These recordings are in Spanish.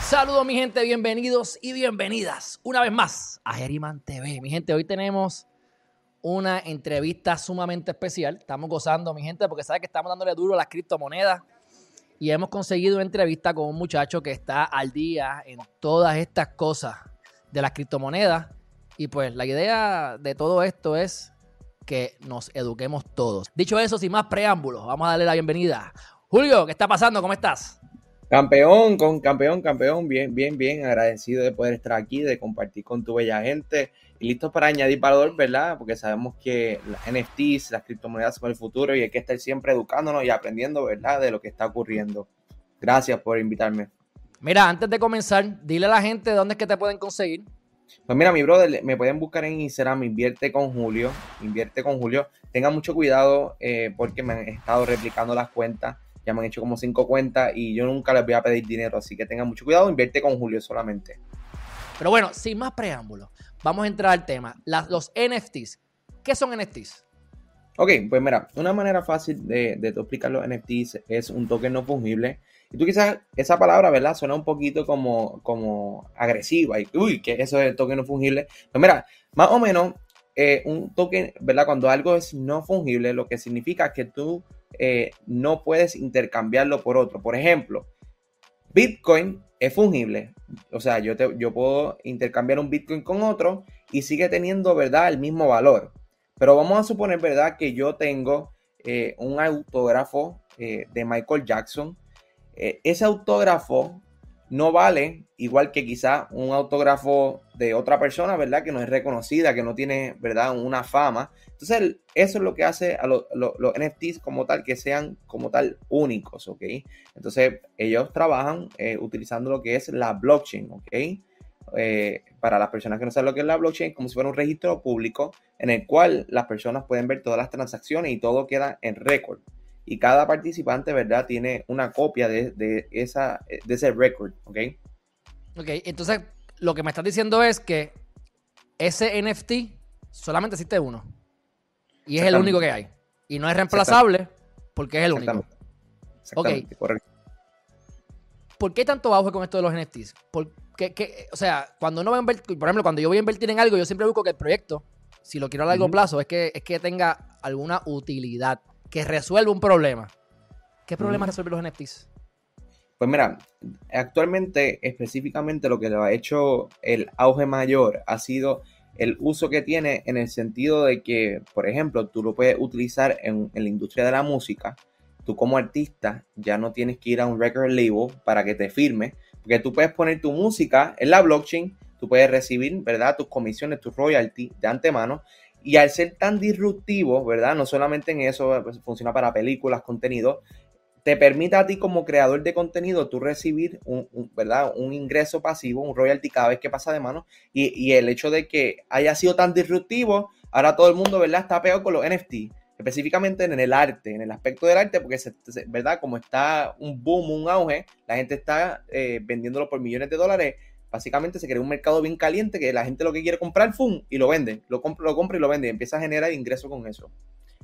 Saludos mi gente, bienvenidos y bienvenidas una vez más a Geriman TV. Mi gente, hoy tenemos una entrevista sumamente especial. Estamos gozando, mi gente, porque sabe que estamos dándole duro a las criptomonedas y hemos conseguido una entrevista con un muchacho que está al día en todas estas cosas de las criptomonedas. Y pues la idea de todo esto es que nos eduquemos todos. Dicho eso, sin más preámbulos, vamos a darle la bienvenida. Julio, ¿qué está pasando? ¿Cómo estás? Campeón, con campeón, campeón, bien, bien, bien, agradecido de poder estar aquí, de compartir con tu bella gente y listos para añadir valor, ¿verdad? Porque sabemos que las NFTs, las criptomonedas son el futuro y hay que estar siempre educándonos y aprendiendo, ¿verdad? De lo que está ocurriendo. Gracias por invitarme. Mira, antes de comenzar, dile a la gente dónde es que te pueden conseguir. Pues mira, mi brother, me pueden buscar en Instagram, invierte con Julio, invierte con Julio. Tengan mucho cuidado eh, porque me han estado replicando las cuentas ya me han hecho como cinco cuentas y yo nunca les voy a pedir dinero, así que tengan mucho cuidado, invierte con Julio solamente. Pero bueno, sin más preámbulos, vamos a entrar al tema. los NFTs. ¿Qué son NFTs? Ok, pues mira, una manera fácil de, de explicar los NFTs es un token no fungible. Y tú quizás esa palabra, ¿verdad? Suena un poquito como, como agresiva. Y, uy, que eso es el token no fungible. Pues mira, más o menos, eh, un token, ¿verdad? Cuando algo es no fungible, lo que significa que tú eh, no puedes intercambiarlo por otro. Por ejemplo, Bitcoin es fungible. O sea, yo, te, yo puedo intercambiar un Bitcoin con otro y sigue teniendo, ¿verdad?, el mismo valor. Pero vamos a suponer, ¿verdad?, que yo tengo eh, un autógrafo eh, de Michael Jackson. ese autógrafo no vale igual que quizá un autógrafo de otra persona, ¿verdad? Que no es reconocida, que no tiene, ¿verdad? Una fama. Entonces, eso es lo que hace a los NFTs como tal, que sean como tal únicos, ¿ok? Entonces, ellos trabajan eh, utilizando lo que es la blockchain, ¿ok? Eh, para las personas que no saben lo que es la blockchain, como si fuera un registro público en el cual las personas pueden ver todas las transacciones y todo queda en récord y cada participante, ¿verdad? Tiene una copia de, esa, de ese record, ¿ok? Ok, entonces lo que me estás diciendo es que ese NFT solamente existe uno. Y es el único que hay. Y no es reemplazable porque es el único. Exactamente, correcto. ¿Por qué tanto auge con esto de los NFTs? Porque, o sea, cuando uno va a invertir, por ejemplo, cuando yo voy a invertir en algo, yo siempre busco que el proyecto, si lo quiero a largo plazo, es que, es que tenga alguna utilidad que resuelve un problema. ¿Qué problema resuelven los NFTs? Pues mira, actualmente específicamente lo que lo ha hecho el auge mayor ha sido el uso que tiene en el sentido de que, por ejemplo, tú lo puedes utilizar en, la industria de la música. Tú como artista ya no tienes que ir a un record label para que te firme, porque tú puedes poner tu música en la blockchain, tú puedes recibir, ¿verdad? Tus comisiones, tus royalties de antemano y al ser tan disruptivo, ¿verdad? No solamente en eso, pues, funciona para películas, contenido, te permite a ti como creador de contenido tú recibir un, ¿verdad? un ingreso pasivo, un royalty cada vez que pasa de mano. Y, el hecho de que haya sido tan disruptivo, ahora todo el mundo ¿verdad? está pegado con los NFT, específicamente en el arte, en el aspecto del arte, porque ¿verdad? como está un boom, un auge, la gente está eh, vendiéndolo por millones de dólares básicamente se crea un mercado bien caliente que la gente lo que quiere comprar, ¡fum! y lo vende, lo compra, lo compra y lo vende, y empieza a generar ingresos con eso.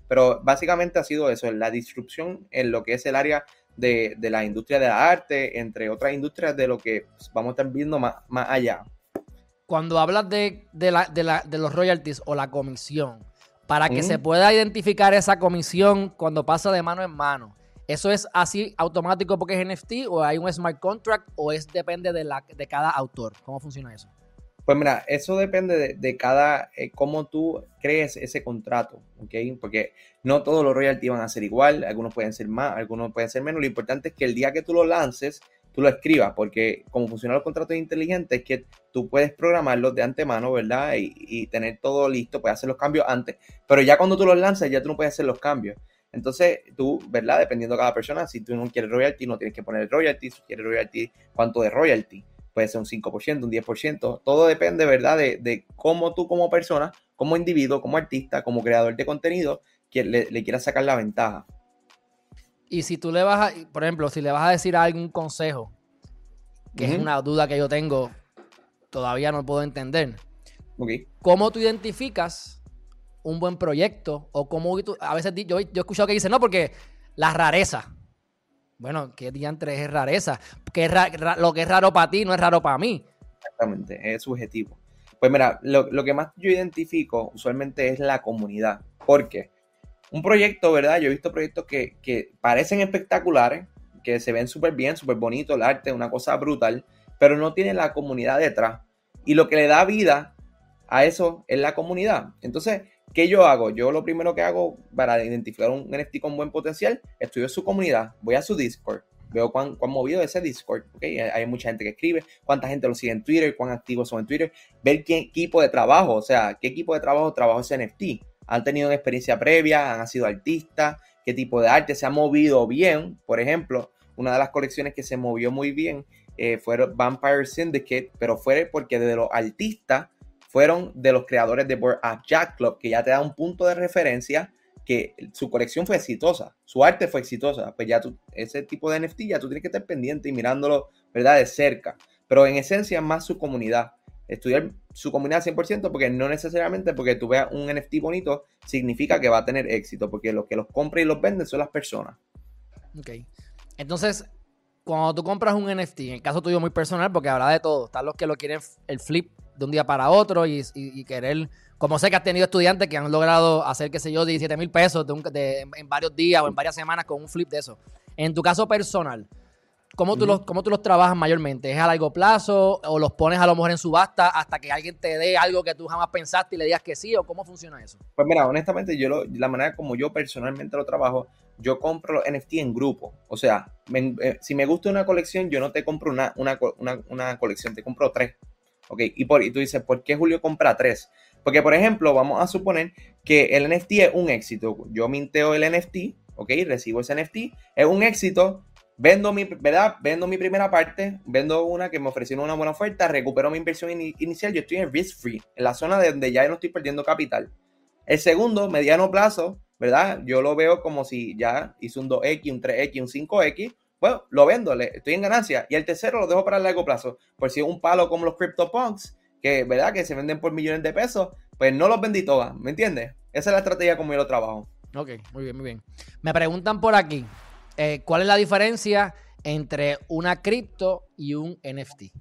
Pero básicamente ha sido eso, la disrupción en lo que es el área de, la industria de la arte, entre otras industrias de lo que vamos a estar viendo más, más allá. Cuando hablas de, de, los royalties o la comisión, para que se pueda identificar esa comisión cuando pasa de mano en mano, ¿Eso es así automático porque es NFT o hay un smart contract o es depende de, la, de cada autor? ¿Cómo funciona eso? Pues mira, eso depende de, cada, eh, cómo tú crees ese contrato, ¿ok? Porque no todos los royalties van a ser igual, algunos pueden ser más, algunos pueden ser menos. Lo importante es que el día que tú lo lances, tú lo escribas, porque como funcionan los contratos inteligentes es que tú puedes programarlos de antemano, ¿verdad? Y, y, tener todo listo, puedes hacer los cambios antes, pero ya cuando tú los lanzas, ya tú no puedes hacer los cambios. Entonces, tú, ¿verdad? Dependiendo de cada persona, si tú no quieres royalty, no tienes que poner royalty. Si quieres royalty, ¿cuánto de royalty? Puede ser un 5%, un 10%. Todo depende, ¿verdad? De, cómo tú como persona, como individuo, como artista, como creador de contenido, le, le quieras sacar la ventaja. Y si tú le vas a, por ejemplo, si le vas a decir algún consejo, que es una duda que yo tengo, todavía no puedo entender. ¿Cómo tú identificas un buen proyecto? O cómo a veces yo, yo he escuchado que dicen, no, porque la rareza. Bueno, ¿qué diantre es rareza? Que lo que es raro para ti no es raro para mí. Exactamente, es subjetivo. Pues mira, lo, que más yo identifico usualmente es la comunidad. ¿Por qué? un proyecto, ¿verdad? Yo he visto proyectos que, que parecen espectaculares, que se ven súper bien, súper bonito, el arte, una cosa brutal, pero no tiene la comunidad detrás. Y lo que le da vida a eso es la comunidad. Entonces, ¿qué yo hago? Yo lo primero que hago para identificar un NFT con buen potencial, estudio su comunidad, voy a su Discord, veo cuán, cuán movido es ese Discord, hay mucha gente que escribe, cuánta gente lo sigue en Twitter, cuán activos son en Twitter, ver qué equipo de trabajo, o sea, qué equipo de trabajo trabaja ese NFT han tenido una experiencia previa, han sido artistas, qué tipo de arte se ha movido bien. Por ejemplo, una de las colecciones que se movió muy bien eh, fue Vampire Syndicate, pero fue porque de los artistas fueron de los creadores de Board App Jack Club, que ya te da un punto de referencia que su colección fue exitosa, su arte fue exitosa, pues ya tú, ese tipo de NFT ya tú tienes que estar pendiente y mirándolo, ¿verdad? De cerca. Pero en esencia más su comunidad estudiar su comunidad 100% porque no necesariamente porque tú veas un NFT bonito significa que va a tener éxito, porque los que los compran y los venden son las personas. Ok. Entonces, cuando tú compras un NFT, en el caso tuyo muy personal, porque habla de todo, están los que lo quieren el flip de un día para otro y, querer, como sé que has tenido estudiantes que han logrado hacer, qué sé yo, 17 mil pesos en varios días o en varias semanas con un flip de eso. En tu caso personal, ¿Cómo tú, los, ¿Cómo tú los trabajas mayormente? ¿Es a largo plazo o los pones a lo mejor en subasta hasta que alguien te dé algo que tú jamás pensaste y le digas que sí? ¿O cómo funciona eso? Pues mira, honestamente, yo la manera como yo personalmente lo trabajo, yo compro los NFT en grupo. O sea, eh, si me gusta una colección, yo no te compro una, una, colección, te compro tres. ¿Ok? Y, por, y tú dices, ¿por qué Julio compra tres? Porque, por ejemplo, vamos a suponer que el NFT es un éxito. Yo minteo el NFT, ¿ok? Recibo ese NFT, es un éxito Vendo mi, ¿verdad? Vendo mi primera parte, vendo una que me ofrecieron una buena oferta, recupero mi inversión inicial, yo estoy en risk free, en la zona de donde ya no estoy perdiendo capital. El segundo, mediano plazo, ¿verdad? Yo lo veo como si ya hice un 2X, un 3X, un 5X, bueno, lo vendo, estoy en ganancia. Y el tercero lo dejo para el largo plazo. Por si es un palo como los CryptoPunks, que, ¿verdad? Que se venden por millones de pesos, pues no los vendí todas, ¿me entiendes? Esa es la estrategia como yo lo trabajo. Ok, muy bien, muy bien. Me preguntan por aquí, eh, ¿cuál es la diferencia entre una cripto y un NFT?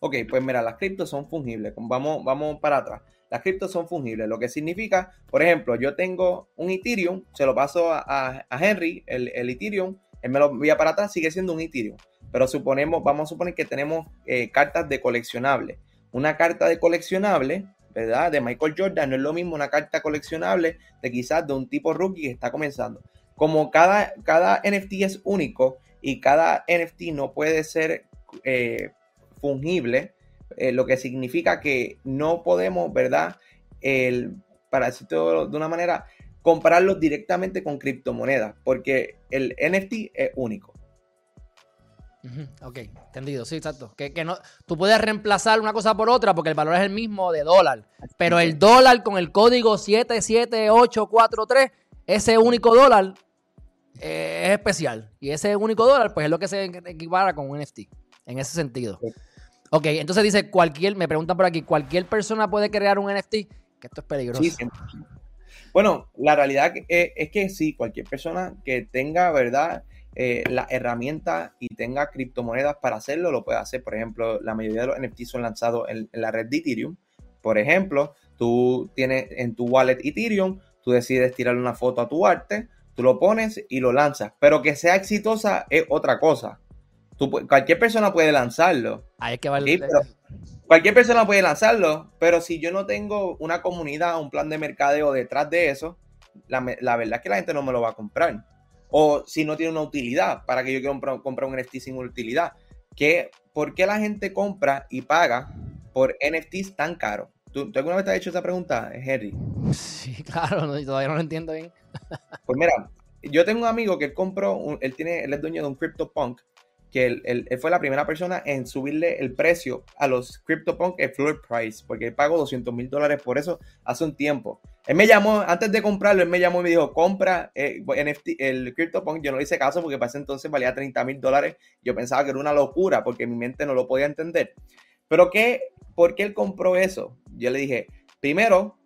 Ok, pues mira, las criptos son fungibles. Vamos, vamos para atrás. Las criptos son fungibles, lo que significa, por ejemplo, yo tengo un Ethereum, se lo paso a, Henry, el, Ethereum, él me lo envía para atrás, sigue siendo un Ethereum. Pero suponemos, vamos a suponer que tenemos eh, cartas de coleccionable. Una carta de coleccionable, ¿verdad? De Michael Jordan no es lo mismo una carta coleccionable de quizás de un tipo rookie que está comenzando como cada, cada NFT es único y cada NFT no puede ser eh, fungible, eh, lo que significa que no podemos, ¿verdad? El, para decirlo de una manera, compararlos directamente con criptomonedas, porque el NFT es único. Ok, entendido, sí, exacto. Que, que, no, tú puedes reemplazar una cosa por otra porque el valor es el mismo de dólar, pero el dólar con el código 77843, ese único dólar eh, es especial. Y ese único dólar, pues es lo que se equivale con un NFT. En ese sentido. Ok, entonces dice cualquier, me preguntan por aquí, ¿cualquier persona puede crear un NFT? Que esto es peligroso. Bueno, la realidad es, que sí, cualquier persona que tenga, ¿verdad? Eh, la herramienta y tenga criptomonedas para hacerlo, lo puede hacer. Por ejemplo, la mayoría de los NFT son lanzados en, en la red de Ethereum. Por ejemplo, tú tienes en tu wallet Ethereum, tú decides tirar una foto a tu arte, Tú lo pones y lo lanzas. Pero que sea exitosa es otra cosa. Tú, cualquier persona puede lanzarlo. Hay que cualquier persona puede lanzarlo, pero si yo no tengo una comunidad, un plan de mercadeo detrás de eso, la, verdad es que la gente no me lo va a comprar. O si no tiene una utilidad, para que yo quiera comprar un NFT sin utilidad. ¿Qué, ¿Por qué la gente compra y paga por NFTs tan caros? ¿Tú, alguna vez te has hecho esa pregunta, Henry? Sí, claro, todavía no lo entiendo bien. pues mira, yo tengo un amigo que él compró, él, tiene, él es dueño de un CryptoPunk, que él, fue la primera persona en subirle el precio a los CryptoPunk el floor price, porque él pagó 200 mil dólares por eso hace un tiempo. Él me llamó, antes de comprarlo, él me llamó y me dijo, compra eh, NFT, el CryptoPunk. Yo no le hice caso porque para ese entonces valía 30 mil dólares. Yo pensaba que era una locura porque mi mente no lo podía entender. Pero ¿qué? ¿por qué él compró eso? Yo le dije, primero,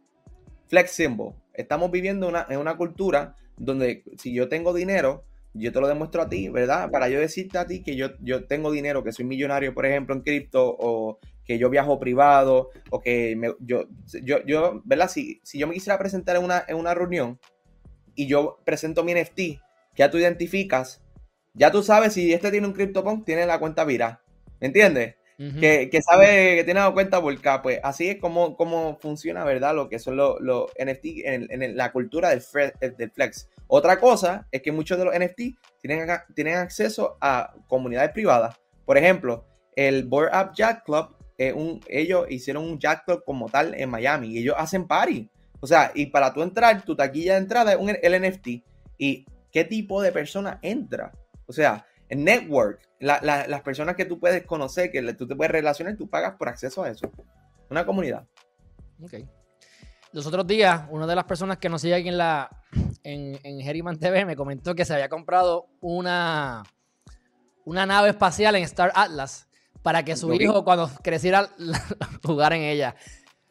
flex symbol. Estamos viviendo una, en una cultura donde si yo tengo dinero, yo te lo demuestro a ti, ¿verdad? Para yo decirte a ti que yo, yo tengo dinero, que soy millonario, por ejemplo, en cripto, o que yo viajo privado, o que yo, yo, yo, ¿verdad? Si, si yo me quisiera presentar en una, en una reunión y yo presento mi NFT, que ya tú identificas, ya tú sabes si este tiene un CryptoPunk, tiene la cuenta Vira. ¿Me entiendes? que, que, sabe que tiene la cuenta volcada, pues así es como, como funciona, ¿verdad? Lo que son los, NFT en, la cultura del, del, flex. Otra cosa es que muchos de los NFT tienen, tienen acceso a comunidades privadas. Por ejemplo, el Board Up Jack Club, ellos hicieron un Jack Club como tal en Miami y ellos hacen party. O sea, y para tú entrar, tu taquilla de entrada es un, el NFT. ¿Y qué tipo de persona entra? O sea, el network, las personas que tú puedes conocer, que tú te puedes relacionar, tú pagas por acceso a eso. Una comunidad. Ok. Los otros días, una de las personas que nos sigue aquí en la en, en TV me comentó que se había comprado una, una nave espacial en Star Atlas para que su hijo, cuando creciera, jugar en ella.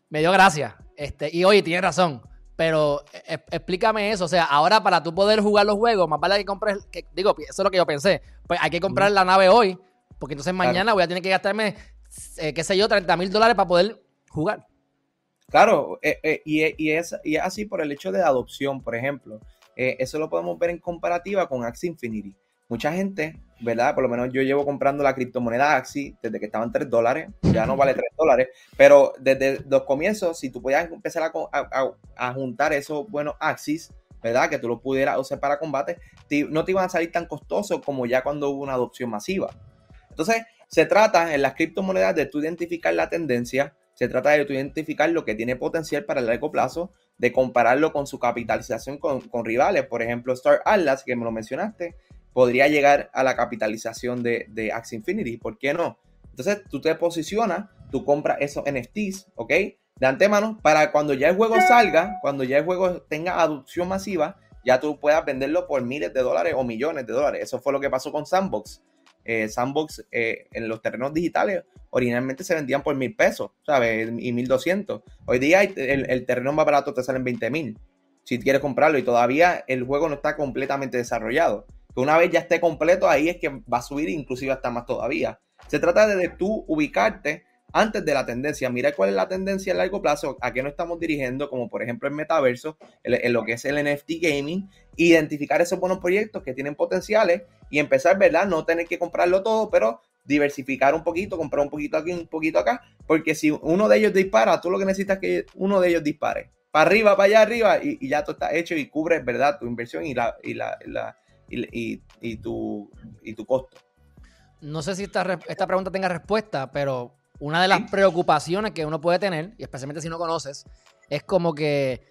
Me dio gracia. Este, y oye, tiene razón. Pero e, e, explícame eso. O sea, ahora para tú poder jugar los juegos, más vale que compres. Que, digo, eso es lo que yo pensé. Pues hay que comprar la nave hoy. Porque entonces mañana voy a tener que gastarme, eh, qué sé yo, 30 mil dólares para poder jugar. Claro, eh, eh, y, es, y es así por el hecho de adopción, por ejemplo. eso lo podemos ver en comparativa con Axie Infinity. Mucha gente ¿verdad? Por lo menos yo llevo comprando la criptomoneda Axi desde que estaban 3 dólares, ya no vale 3 dólares, pero desde los comienzos, si tú podías empezar a, juntar esos buenos Axis, ¿verdad? Que tú los pudieras usar para combate, no te iban a salir tan costosos como ya cuando hubo una adopción masiva. Entonces, se trata en las criptomonedas de tú identificar la tendencia, se trata de identificar lo que tiene potencial para el largo plazo, de compararlo con su capitalización con, rivales, por ejemplo, Star Atlas, que me lo mencionaste, podría llegar a la capitalización de, de Infinity. ¿Por qué no? Entonces tú te posicionas, tú compras esos NFTs, ¿ok? De antemano, para cuando ya el juego salga, cuando ya el juego tenga adopción masiva, ya tú puedas venderlo por miles de dólares o millones de dólares. Eso fue lo que pasó con Sandbox. Eh, Sandbox eh, en los terrenos digitales originalmente se vendían por mil pesos, ¿sabes? Y mil doscientos. Hoy día el, el, terreno más barato te sale en 20 mil si quieres comprarlo y todavía el juego no está completamente desarrollado una vez ya esté completo, ahí es que va a subir inclusive hasta más todavía. Se trata de, tú ubicarte antes de la tendencia. Mira cuál es la tendencia a largo plazo, a qué nos estamos dirigiendo, como por ejemplo el metaverso, en, lo que es el NFT gaming, identificar esos buenos proyectos que tienen potenciales y empezar, ¿verdad? No tener que comprarlo todo, pero diversificar un poquito, comprar un poquito aquí, un poquito acá, porque si uno de ellos dispara, tú lo que necesitas es que uno de ellos dispare. Para arriba, para allá arriba, y, ya todo está hecho y cubres, ¿verdad? Tu inversión y la, y la y, tu, y tu costo. No sé si esta, esta pregunta tenga respuesta, pero una de las preocupaciones que uno puede tener, y especialmente si no conoces, es como que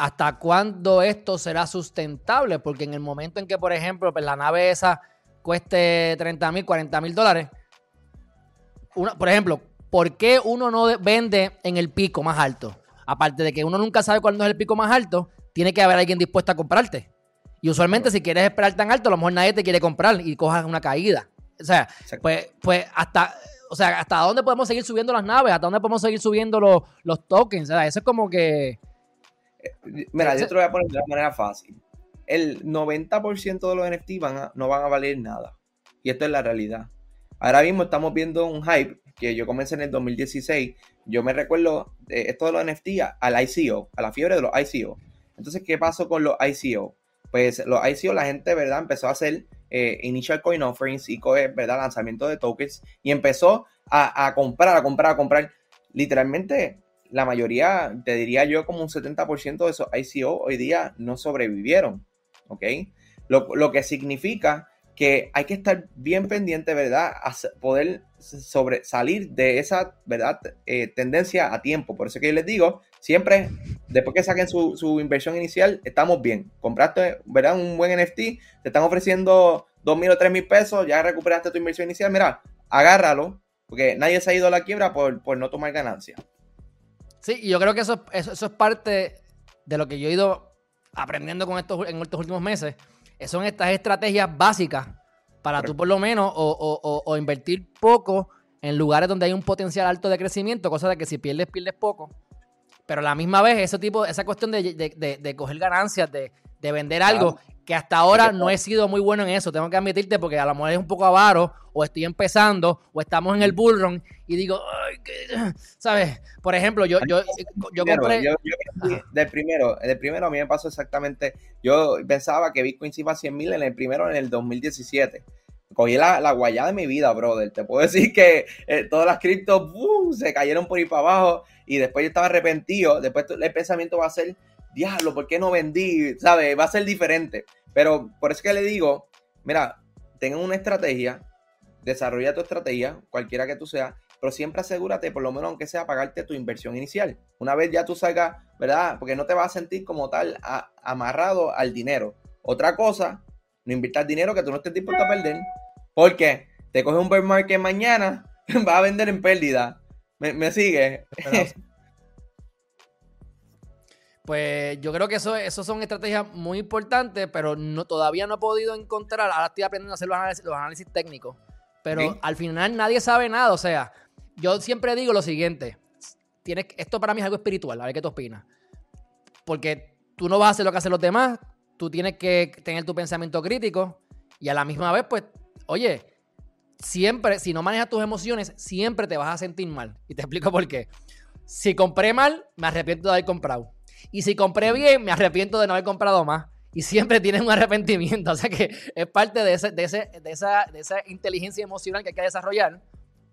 hasta cuándo esto será sustentable, porque en el momento en que, por ejemplo, pues, la nave esa cueste 30 mil, 40 mil dólares, por ejemplo, ¿por qué uno no vende en el pico más alto? Aparte de que uno nunca sabe cuándo es el pico más alto, tiene que haber alguien dispuesto a comprarte. Y usualmente si quieres esperar tan alto, a lo mejor nadie te quiere comprar y cojas una caída. O sea, pues, pues hasta, o sea, ¿hasta dónde podemos seguir subiendo las naves? ¿Hasta dónde podemos seguir subiendo los, los tokens? O sea, eso es como que... Eh, mira, yo te lo voy a poner de una manera fácil. El 90% de los NFT van no van a valer nada. Y esto es la realidad. Ahora mismo estamos viendo un hype que yo comencé en el 2016. Yo me recuerdo esto de los NFT al ICO, a la fiebre de los ICO. Entonces, ¿qué pasó con los ICO? pues los ICO la gente, ¿verdad? Empezó a hacer eh, initial coin offerings y, ¿verdad? Lanzamiento de tokens y empezó a, comprar, a comprar, a comprar. Literalmente, la mayoría, te diría yo, como un 70% de esos ICO hoy día no sobrevivieron, ¿ok? Lo, lo que significa que hay que estar bien pendiente, ¿verdad? A poder salir de esa, ¿verdad? Eh, tendencia a tiempo. Por eso que yo les digo, siempre, después que saquen su, inversión inicial, estamos bien. Compraste, ¿verdad? Un buen NFT, te están ofreciendo dos mil o tres mil pesos, ya recuperaste tu inversión inicial, mira, agárralo, porque nadie se ha ido a la quiebra por, no tomar ganancia. Sí, y yo creo que eso, eso, es parte de lo que yo he ido aprendiendo con estos, en estos últimos meses, son estas estrategias básicas para tú por lo menos o, invertir poco en lugares donde hay un potencial alto de crecimiento, cosa de que si pierdes, pierdes poco. Pero a la misma vez, ese tipo, esa cuestión de, coger ganancias, de, vender algo, que hasta ahora no he sido muy bueno en eso, tengo que admitirte, porque a lo mejor es un poco avaro, o estoy empezando, o estamos en el bullrun, y digo, Ay, ¿sabes? Por ejemplo, yo, yo, yo compré... del primero, del primero a mí me pasó exactamente, yo pensaba que Bitcoin se iba a 100 mil en el primero en el 2017 cogí la, la, guayada de mi vida, brother. Te puedo decir que eh, todas las criptos se cayeron por ahí para abajo y después yo estaba arrepentido. Después el pensamiento va a ser, diablo, ¿por qué no vendí? ¿Sabes? Va a ser diferente. Pero por eso que le digo, mira, tengan una estrategia, desarrolla tu estrategia, cualquiera que tú seas, pero siempre asegúrate, por lo menos aunque sea, pagarte tu inversión inicial. Una vez ya tú salgas, ¿verdad? Porque no te vas a sentir como tal amarrado al dinero. Otra cosa, no inviertas dinero que tú no estés dispuesto a perder. Porque te coge un bear market mañana, vas a vender en pérdida. ¿Me, sigue? Pues yo creo que eso, eso son estrategias muy importantes, pero no, todavía no he podido encontrar. Ahora estoy aprendiendo a hacer los análisis, técnicos. Pero al final nadie sabe nada. O sea, yo siempre digo lo siguiente. Tienes, esto para mí es algo espiritual, a ver qué tú opinas. Porque tú no vas a hacer lo que hacen los demás, tú tienes que tener tu pensamiento crítico y a la misma vez, pues, oye, siempre, si no manejas tus emociones, siempre te vas a sentir mal. Y te explico por qué. Si compré mal, me arrepiento de haber comprado. Y si compré bien, me arrepiento de no haber comprado más. Y siempre tienes un arrepentimiento. O sea que es parte de, ese, de, ese, de, esa, de esa inteligencia emocional que hay que desarrollar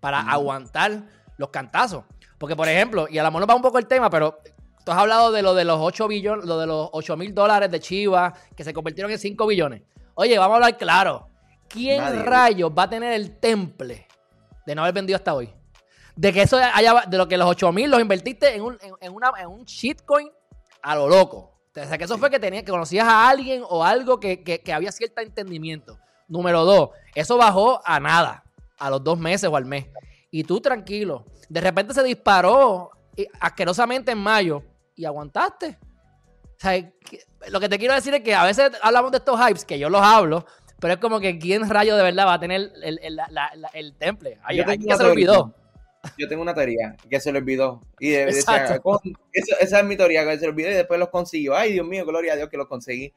para aguantar los cantazos. Porque, por ejemplo, y a lo mejor va un poco el tema, pero tú has hablado de lo de los 8 billones, lo de los 8 mil dólares de Chivas que se convirtieron en 5 billones. Oye, vamos a hablar claro. ¿Quién rayos va a tener el temple de no haber vendido hasta hoy? De que eso haya, de lo que los 8 mil los invertiste en un, en, una, en un shitcoin a lo loco. O sea, que eso fue que, tenía, que conocías a alguien o algo que, que, había cierto entendimiento. Número dos, eso bajó a nada, a los dos meses o al mes. Y tú tranquilo. De repente se disparó asquerosamente en mayo y aguantaste. O sea, lo que te quiero decir es que a veces hablamos de estos hypes, que yo los hablo, pero es como que quién rayo de verdad va a tener el, el, el temple. Ay, que se olvidó. Yo tengo una teoría que se le olvidó. Y esa, es mi teoría, que se le olvidó y después los consiguió. Ay, Dios mío, gloria a Dios que los conseguí.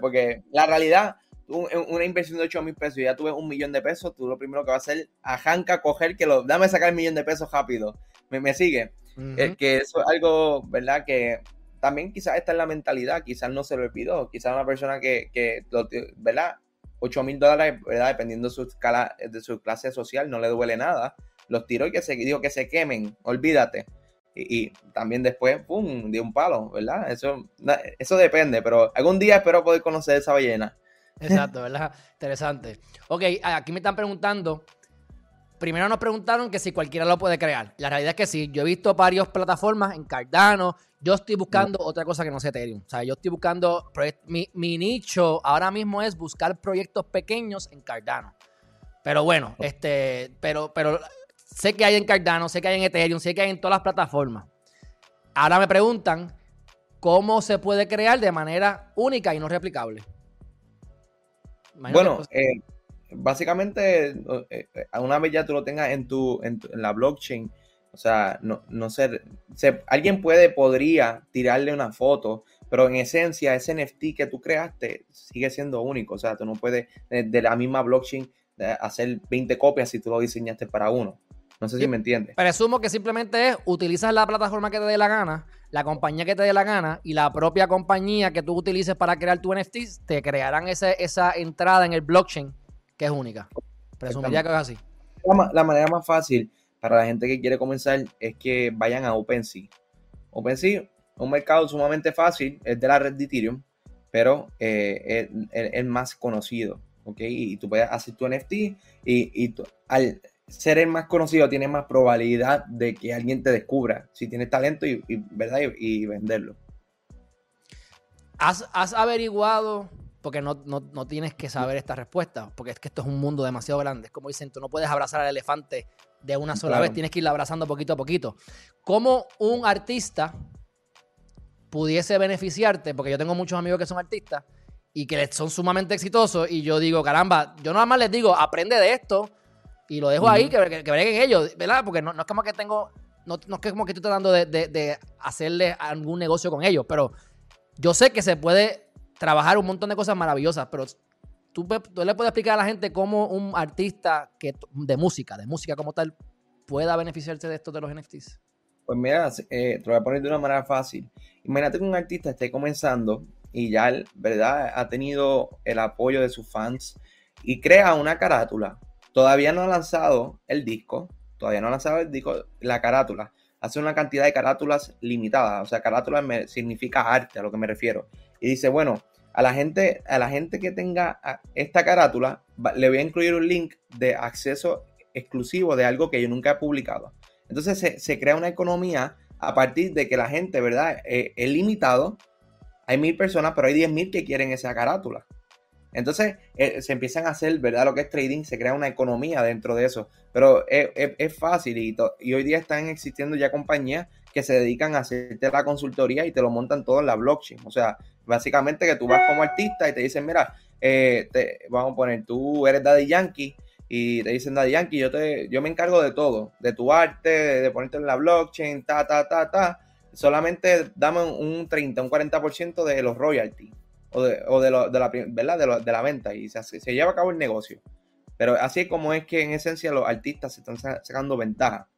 Porque la realidad, una inversión de 8 mil pesos y ya tuve un millón de pesos, tú lo primero que vas a hacer, a Hanka coger que lo, dame sacar el millón de pesos rápido. Me, me sigue. es que eso es algo, ¿verdad? Que también quizás está en la mentalidad, quizás no se lo olvidó, quizás una persona que, que ¿verdad? 8 mil dólares, ¿verdad? Dependiendo de su, escala, de su clase social, no le duele nada los tiró y que se, dijo que se quemen, olvídate. Y, también después, ¡pum!, de un palo, ¿verdad? Eso, eso depende, pero algún día espero poder conocer esa ballena. Exacto, ¿verdad? Interesante. Ok, aquí me están preguntando. Primero nos preguntaron que si cualquiera lo puede crear. La realidad es que sí. Yo he visto varias plataformas en Cardano. Yo estoy buscando otra cosa que no sea Ethereum. O sea, yo estoy buscando. Mi, mi nicho ahora mismo es buscar proyectos pequeños en Cardano. Pero bueno, este, pero, pero Sé que hay en Cardano, sé que hay en Ethereum, sé que hay en todas las plataformas. Ahora me preguntan cómo se puede crear de manera única y no replicable. bueno, eh, básicamente, eh, eh, una vez ya tú lo tengas en tu, en, la blockchain, o sea, no, no sé, alguien puede, podría tirarle una foto, pero en esencia ese NFT que tú creaste sigue siendo único. O sea, tú no puedes de, la misma blockchain hacer 20 copias si tú lo diseñaste para uno. No sé si me entiendes. Presumo que simplemente es utilizas la plataforma que te dé la gana, la compañía que te dé la gana y la propia compañía que tú utilices para crear tu NFT te crearán esa entrada en el blockchain que es única. Presumiría que es así. La, manera más fácil para la gente que quiere comenzar es que vayan a OpenSea. OpenSea es un mercado sumamente fácil, es de la red de Ethereum, pero eh, es, el más conocido. ¿ok? Y tú puedes hacer tu NFT y, y al, ser el más conocido tiene más probabilidad de que alguien te descubra si tienes talento y, ¿verdad? Y, venderlo. ¿Has, averiguado? Porque no, tienes que saber esta respuesta, porque es que esto es un mundo demasiado grande. Como dicen, tú no puedes abrazar al elefante de una sola vez, tienes que ir abrazando poquito a poquito. ¿Cómo un artista pudiese beneficiarte, porque yo tengo muchos amigos que son artistas y que son sumamente exitosos y yo digo, caramba, yo nada más les digo, aprende de esto y lo dejo ahí, que, que, breguen ellos, ¿verdad? Porque no, es como que tengo, no, es como que estoy tratando de, de, hacerle algún negocio con ellos, pero yo sé que se puede trabajar un montón de cosas maravillosas, pero tú, le puedes explicar a la gente cómo un artista que, de música, de música como tal, pueda beneficiarse de esto de los NFTs. Pues mira, eh, te lo voy a poner de una manera fácil. Imagínate que un artista esté comenzando y ya, ¿verdad? Ha tenido el apoyo de sus fans y crea una carátula. Todavía no ha lanzado el disco, todavía no ha lanzado el disco, la carátula. Hace una cantidad de carátulas limitadas, o sea, carátula significa arte, a lo que me refiero. Y dice, bueno, a la gente, a la gente que tenga esta carátula, le voy a incluir un link de acceso exclusivo de algo que yo nunca he publicado. Entonces se, crea una economía a partir de que la gente, ¿verdad? Eh, es limitado. Hay mil personas, pero hay diez mil que quieren esa carátula. Entonces eh, se empiezan a hacer, ¿verdad? Lo que es trading, se crea una economía dentro de eso. Pero es, fácil y, y, hoy día están existiendo ya compañías que se dedican a hacerte la consultoría y te lo montan todo en la blockchain. O sea, básicamente que tú vas como artista y te dicen, mira, eh, te, vamos a poner, tú eres Daddy Yankee y te dicen, Daddy Yankee, yo, te, yo me encargo de todo, de tu arte, de, ponerte en la blockchain, ta, ta, ta, ta. Solamente dame un 30, un 40% de los royalties o de, o de, lo, de la, ¿verdad? De, la venta y se, se lleva a cabo el negocio. Pero así es como es que en esencia los artistas se están sacando ventaja.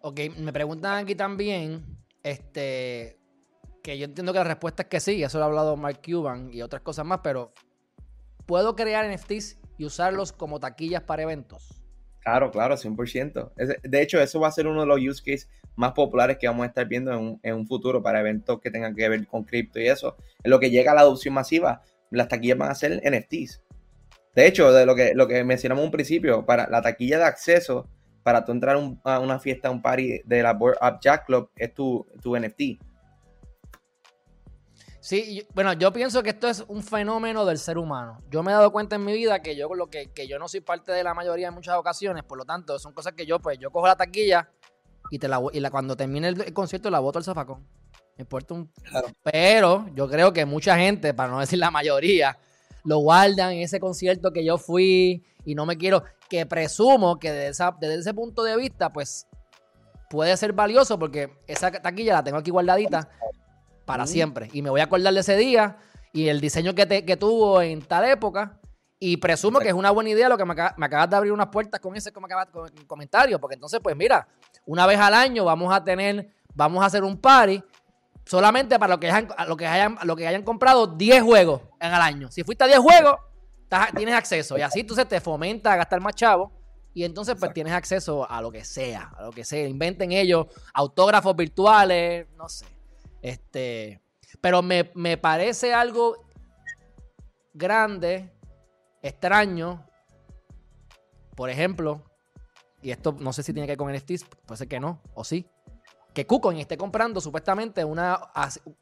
Ok, me preguntan aquí también, este, que yo entiendo que la respuesta es que sí, eso lo ha hablado Mark Cuban y otras cosas más, pero ¿puedo crear NFTs y usarlos como taquillas para eventos. Claro, claro, 100%. De hecho, eso va a ser uno de los use cases más populares que vamos a estar viendo en un, futuro para eventos que tengan que ver con cripto y eso. En lo que llega a la adopción masiva, las taquillas van a ser NFTs. De hecho, de lo que, lo que mencionamos un principio, para la taquilla de acceso, para tú entrar a una fiesta, un party de la Board Up Jack Club, es tu, tu NFT. Sí, bueno, yo pienso que esto es un fenómeno del ser humano. Yo me he dado cuenta en mi vida que yo lo que, que yo no soy parte de la mayoría en muchas ocasiones, por lo tanto, son cosas que yo, pues, yo cojo la taquilla y te la y la, cuando termine el, concierto la boto al zafacón. Me importa un. Pero yo creo que mucha gente, para no decir la mayoría, lo guardan en ese concierto que yo fui y no me quiero. Que presumo que desde, desde ese punto de vista, pues puede ser valioso porque esa taquilla la tengo aquí guardadita para siempre. Y me voy a acordar de ese día y el diseño que, te, que tuvo en tal época. Y presumo que es una buena idea lo que me, acabas de abrir unas puertas con ese comentario. Porque entonces, pues mira, una vez al año vamos a tener, vamos a hacer un party solamente para lo que hayan, lo que hayan, lo que hayan comprado 10 juegos en el año. Si fuiste a 10 juegos, tienes acceso. Y así entonces te fomenta a gastar más chavo. Y entonces, pues tienes acceso a lo que sea, a lo que sea. Inventen ellos autógrafos virtuales, no sé. Este, pero me, parece algo grande, extraño. Por ejemplo, y esto no sé si tiene que ver con NFTs, puede ser que no, o sí. Que KuCoin esté comprando supuestamente una.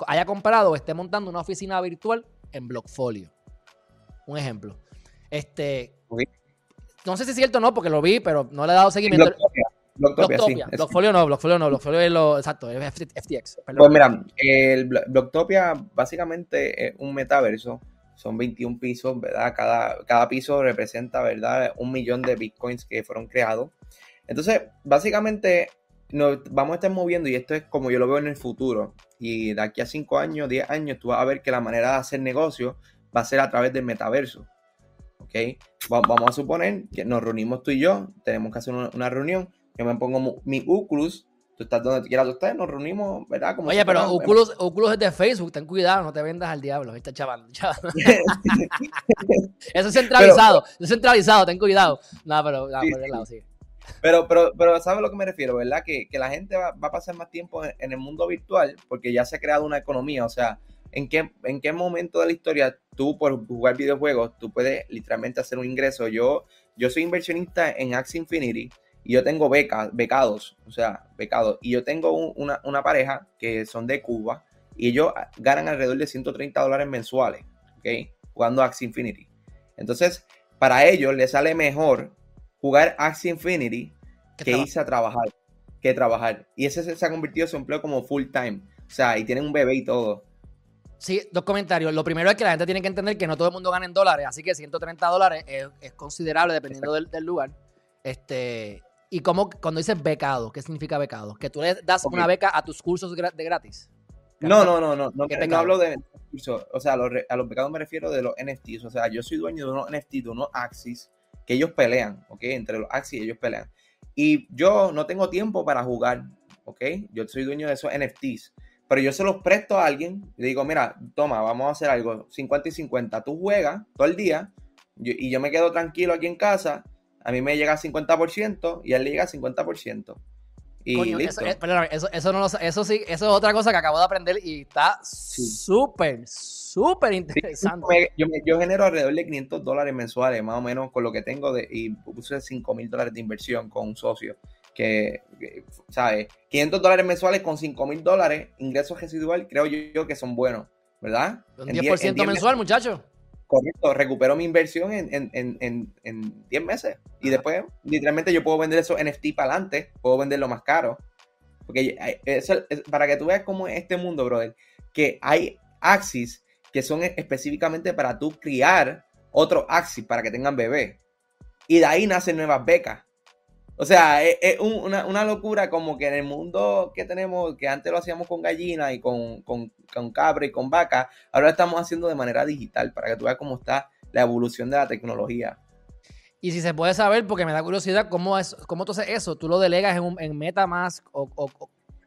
haya comprado o esté montando una oficina virtual en Blockfolio. Un ejemplo. Este. No sé si es cierto o no, porque lo vi, pero no le he dado seguimiento. Blocktopia, Blocktopia. Sí, Blockfolio no, Blockfolio no, Blockfolio es lo exacto, es FTX. Pues mira, el Blocktopia básicamente es un metaverso, son 21 pisos, ¿verdad? Cada, cada piso representa, ¿verdad? Un millón de bitcoins que fueron creados. Entonces, básicamente nos vamos a estar moviendo y esto es como yo lo veo en el futuro. Y de aquí a 5 años, 10 años, tú vas a ver que la manera de hacer negocio va a ser a través del metaverso. ¿Ok? Vamos a suponer que nos reunimos tú y yo, tenemos que hacer una reunión yo me pongo mi Oculus, tú estás donde quieras estar, nos reunimos, ¿verdad? Como Oye, pero Oculus, Oculus es de Facebook, ten cuidado, no te vendas al diablo, está chaval. Eso es centralizado, es centralizado, ten cuidado. No, pero no, por el lado, sí. Pero, pero, pero, ¿sabes a lo que me refiero, verdad? Que, que la gente va, va, a pasar más tiempo en, en, el mundo virtual porque ya se ha creado una economía. O sea, ¿en qué, ¿en qué momento de la historia tú, por jugar videojuegos, tú puedes literalmente hacer un ingreso? Yo, yo soy inversionista en Axie Infinity y yo tengo becas, becados, o sea, becados, y yo tengo una, pareja que son de Cuba y ellos ganan alrededor de 130 dólares mensuales, ¿ok? Jugando Axie Infinity. Entonces, para ellos les sale mejor jugar Axie Infinity que irse a trabajar, que trabajar. Y ese se ha convertido en su empleo como full time. O sea, y tienen un bebé y todo. Sí, dos comentarios. Lo primero es que la gente tiene que entender que no todo el mundo gana en dólares, así que 130 dólares es, considerable dependiendo del, lugar. Este, y como cuando dices becado, ¿qué significa becado? Que tú le das una beca a tus cursos de gratis. No, no, no, no, no, no hablo de cursos. O sea, a los, a los becados me refiero de los NFTs. O sea, yo soy dueño de unos NFTs, de unos Axis, que ellos pelean, ¿ok? Entre los Axis ellos pelean. Y yo no tengo tiempo para jugar, ¿ok? Yo soy dueño de esos NFTs pero yo se los presto a alguien y le digo, mira, toma, vamos a hacer algo, 50 y 50, tú juegas todo el día y yo me quedo tranquilo aquí en casa, a mí me llega 50% y a él le llega 50%. Y listo. Eso, eso, no eso, sí, eso es otra cosa que acabo de aprender y está súper, súper interesante. yo, yo, genero alrededor de 500 dólares mensuales, más o menos, con lo que tengo de, y puse 5 mil dólares de inversión con un socio que, ¿sabes? 500 dólares mensuales con 5 mil dólares, ingresos residual, creo yo, que son buenos, ¿verdad? Un 10%, mensual, muchacho. Correcto, recupero mi inversión en, en, 10 meses. Y después, literalmente, yo puedo vender esos NFT para adelante, puedo venderlo más caro. Porque eso, para que tú veas cómo es este mundo, brother, que hay Axis que son específicamente para tú criar otro Axis para que tengan bebé. Y de ahí nacen nuevas becas. O sea, es, una, locura como que en el mundo que tenemos, que antes lo hacíamos con gallina y con, con, cabra y con vaca, ahora lo estamos haciendo de manera digital para que tú veas cómo está la evolución de la tecnología. Y si se puede saber, porque me da curiosidad, ¿cómo, es, cómo tú haces eso? ¿Tú lo delegas en, en Metamask o,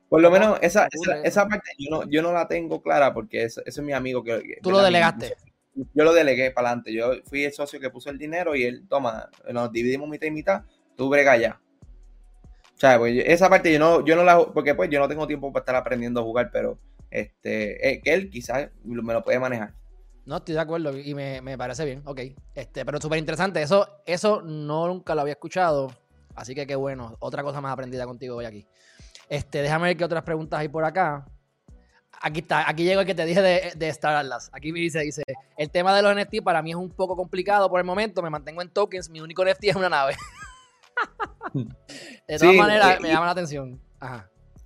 Por lo menos esa, esa, parte yo no, yo no la tengo clara porque ese, es mi amigo que... ¿Tú lo delegaste? Yo lo delegué para adelante. Yo fui el socio que puso el dinero y él, toma, nos dividimos mitad y mitad, tú brega ya. O sea, pues esa parte yo no, yo no la, porque pues yo no tengo tiempo para estar aprendiendo a jugar, pero este, eh, él quizás me lo puede manejar. No, estoy de acuerdo y me, parece bien, ok. Este, pero súper interesante, eso, eso no nunca lo había escuchado, así que qué bueno, otra cosa más aprendida contigo hoy aquí. Este, déjame ver qué otras preguntas hay por acá. Aquí está, aquí llegó el que te dije de, de Star Atlas. Aquí me dice, dice, el tema de los NFT para mí es un poco complicado por el momento, me mantengo en tokens, mi único NFT es una nave. de todas maneras, me llama la atención.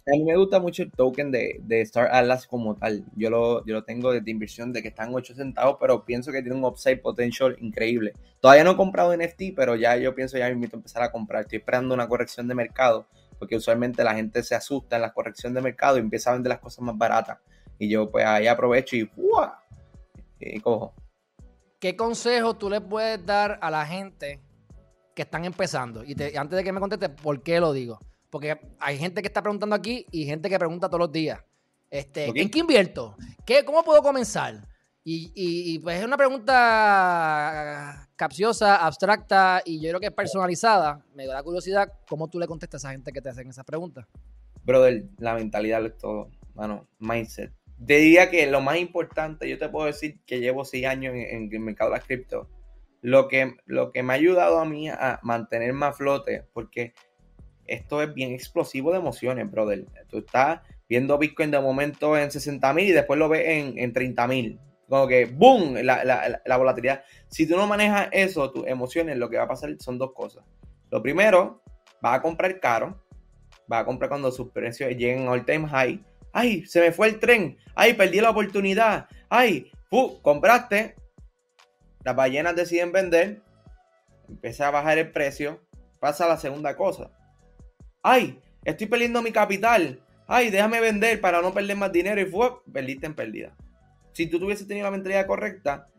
A mí me gusta mucho el token de, Star Atlas como tal. Yo lo, yo lo tengo de inversión de que están 8 centavos, pero pienso que tiene un upside potential increíble. Todavía no he comprado NFT, pero ya yo pienso ya me invito a empezar a comprar. Estoy esperando una corrección de mercado, porque usualmente la gente se asusta en la corrección de mercado y empieza a vender las cosas más baratas. Y yo pues ahí aprovecho y, y cojo. ¿Qué consejo tú le puedes dar a la gente que están empezando. Y, antes de que me conteste, ¿por qué lo digo? Porque hay gente que está preguntando aquí y gente que pregunta todos los días. Este, ¿En qué invierto? ¿Qué, ¿Cómo puedo comenzar? Y, pues es una pregunta capciosa, abstracta y yo creo que es personalizada. Me da curiosidad cómo tú le contestas a esa gente que te hacen esas preguntas. Brother, la mentalidad es todo, mano, mindset. Te diría que lo más importante, yo te puedo decir que llevo seis años en, en el mercado de las cripto lo que, lo que me ha ayudado a mí a mantener más flote, porque esto es bien explosivo de emociones, brother. Tú estás viendo Bitcoin de momento en 60 mil y después lo ves en, en 30 mil. Como que, ¡boom! La, la, volatilidad. Si tú no manejas eso, tus emociones, lo que va a pasar son dos cosas. Lo primero, vas a comprar caro. Vas a comprar cuando sus precios lleguen al time high. ¡Ay! Se me fue el tren. ¡Ay! Perdí la oportunidad. ¡Ay! ¡Fu! Compraste las ballenas deciden vender, empieza a bajar el precio, pasa la segunda cosa. ¡Ay! Estoy perdiendo mi capital. ¡Ay! Déjame vender para no perder más dinero y fue, perdiste en pérdida. Si tú tuviese tenido la mentalidad correcta,